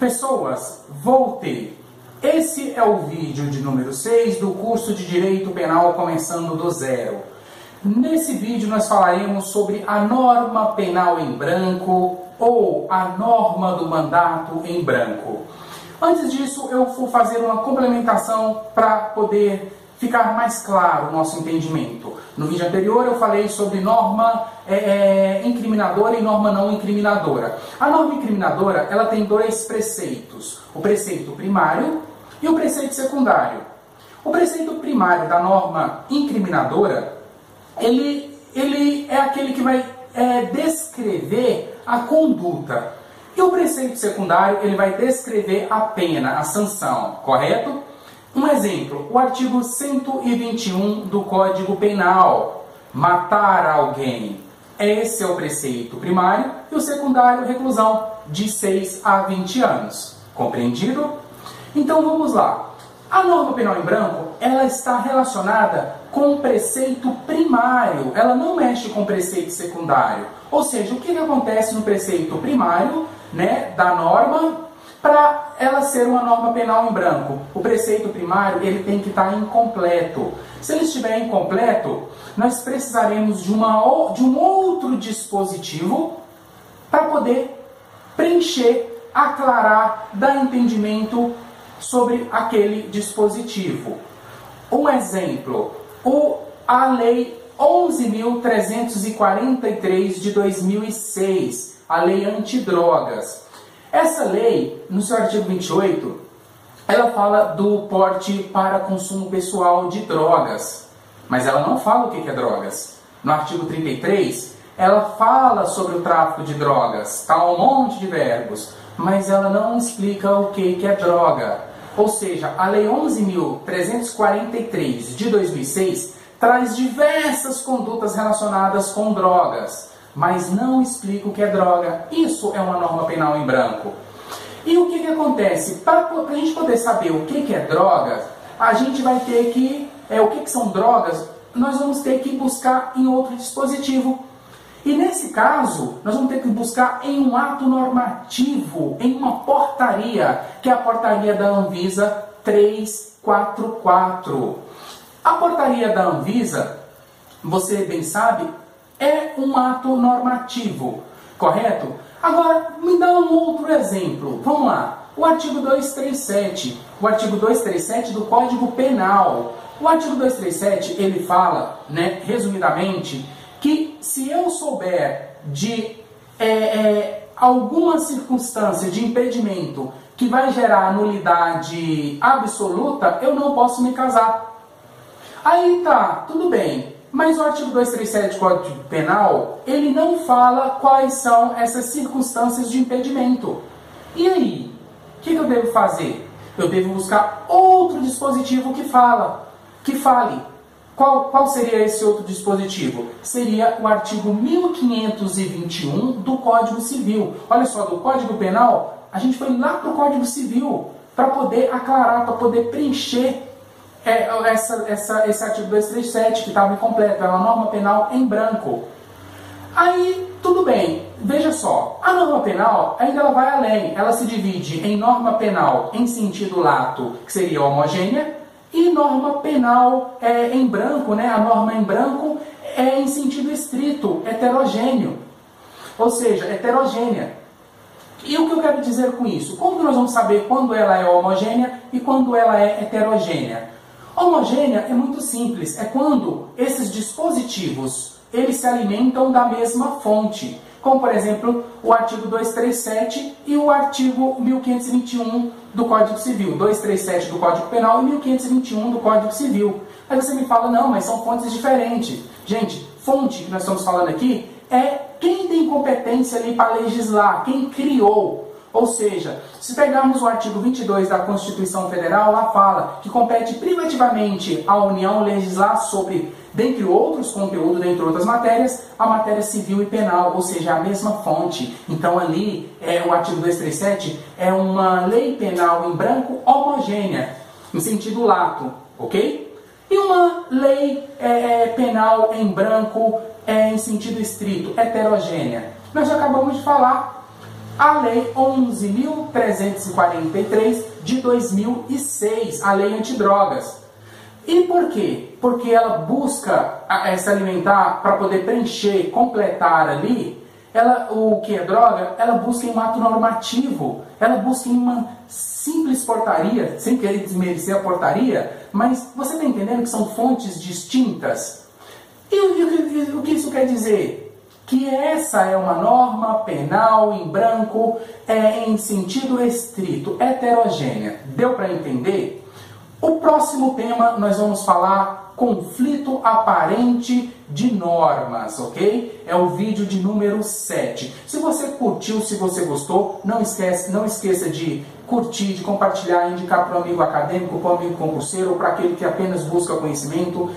Pessoas, voltei. Esse é o vídeo de número 6 do curso de Direito Penal começando do zero. Nesse vídeo nós falaremos sobre a norma penal em branco ou a norma do mandato em branco. Antes disso, eu vou fazer uma complementação para poder ficar mais claro o nosso entendimento. No vídeo anterior eu falei sobre norma é, é, incriminadora e norma não incriminadora. A norma incriminadora ela tem dois preceitos: o preceito primário e o preceito secundário. O preceito primário da norma incriminadora ele, ele é aquele que vai é, descrever a conduta. E o preceito secundário ele vai descrever a pena, a sanção, correto? Um exemplo, o artigo 121 do Código Penal, matar alguém. Esse é o preceito primário e o secundário, reclusão de 6 a 20 anos. Compreendido? Então vamos lá. A norma penal em branco, ela está relacionada com o preceito primário, ela não mexe com o preceito secundário. Ou seja, o que, acontece no preceito primário né, da norma para ela ser uma norma penal em branco. O preceito primário ele tem que estar incompleto. Se ele estiver incompleto, nós precisaremos de, uma, de um outro dispositivo para poder preencher, aclarar, dar entendimento sobre aquele dispositivo. Um exemplo, o, a Lei 11.343 de 2006, a Lei Antidrogas. Essa lei, no seu artigo 28, ela fala do porte para consumo pessoal de drogas, mas ela não fala o que é drogas. No artigo 33, ela fala sobre o tráfico de drogas, tá um monte de verbos, mas ela não explica o que é droga. Ou seja, a Lei 11.343 de 2006 traz diversas condutas relacionadas com drogas mas não explica o que é droga. Isso é uma norma penal em branco. E o que, que acontece? Para a gente poder saber o que, que é droga, a gente vai ter que. É, o que, que são drogas? Nós vamos ter que buscar em outro dispositivo. E nesse caso, nós vamos ter que buscar em um ato normativo, em uma portaria, que é a portaria da Anvisa 344. A portaria da Anvisa, você bem sabe, é um ato normativo, correto? Agora, me dá um outro exemplo. Vamos lá. O artigo 237, o artigo 237 do Código Penal. O artigo 237, ele fala, né, resumidamente, que se eu souber de é, é, alguma circunstância de impedimento que vai gerar nulidade absoluta, eu não posso me casar. Aí tá, tudo bem. Mas o artigo 237 do Código Penal, ele não fala quais são essas circunstâncias de impedimento. E aí? O que, eu devo fazer? Eu devo buscar outro dispositivo que fala, que fale. Qual, qual seria esse outro dispositivo? Seria o artigo 1521 do Código Civil. Olha só, do Código Penal, a gente foi lá para o Código Civil para poder aclarar, para poder preencher é, essa, essa, esse artigo 237 que estava incompleto, é uma norma penal em branco. Aí, tudo bem, veja só, a norma penal ainda ela vai além, ela se divide em norma penal em sentido lato, que seria homogênea, e norma penal é, em branco, né? a norma em branco é em sentido estrito, heterogêneo, ou seja, heterogênea. E o que eu quero dizer com isso? Como nós vamos saber quando ela é homogênea e quando ela é heterogênea? Homogênea é muito simples, é quando esses dispositivos eles se alimentam da mesma fonte, como por exemplo o artigo 237 e o artigo 1521 do Código Civil, 237 do Código Penal e 1521 do Código Civil. Aí você me fala, não, mas são fontes diferentes. Gente, fonte que nós estamos falando aqui é quem tem competência ali para legislar, quem criou ou seja, se pegarmos o artigo 22 da Constituição Federal, lá fala que compete privativamente à União legislar sobre, dentre outros conteúdos, dentre outras matérias, a matéria civil e penal, ou seja, a mesma fonte. Então ali, é, o artigo 237 é uma lei penal em branco homogênea, em sentido lato, ok? E uma lei é, é penal em branco é, em sentido estrito, heterogênea. Nós acabamos de falar a Lei 11.343 de 2006, a Lei Antidrogas. E por quê? Porque ela busca se alimentar para poder preencher, completar ali, ela, o que é droga, ela busca em um ato normativo, ela busca em uma simples portaria, sem querer desmerecer a portaria, mas você está entendendo que são fontes distintas? E, o que isso quer dizer? Que essa é uma norma penal em branco, é em sentido estrito, heterogênea. Deu para entender? O próximo tema nós vamos falar conflito aparente de normas, ok? É o vídeo de número 7. Se você curtiu, se você gostou, não esquece, não esqueça de curtir, de compartilhar, indicar para um amigo acadêmico, para um amigo concurseiro para aquele que apenas busca conhecimento.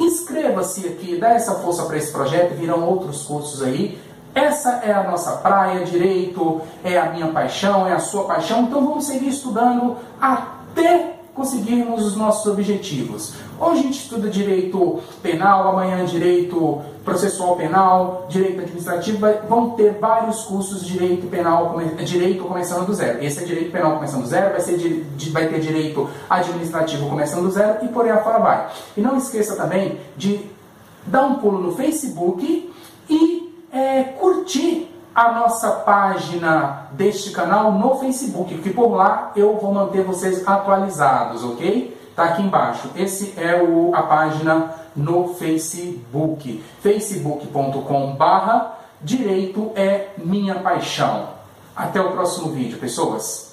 Inscreva-se aqui, dá essa força para esse projeto, virão outros cursos aí. Essa é a nossa praia, direito é a minha paixão, é a sua paixão, então vamos seguir estudando até conseguirmos os nossos objetivos. Hoje a gente estuda direito penal, amanhã direito processual penal, direito administrativo, vão ter vários cursos de direito penal, direito começando do zero. Esse é direito penal começando do zero, vai, ser, vai ter direito administrativo começando do zero e por aí afora vai. E não esqueça também de dar um pulo no Facebook e é, curtir a nossa página deste canal no Facebook, que por lá eu vou manter vocês atualizados, ok? Tá aqui embaixo. Esse é o, a página no Facebook. facebook.com barra direito é minha paixão. Até o próximo vídeo, pessoas.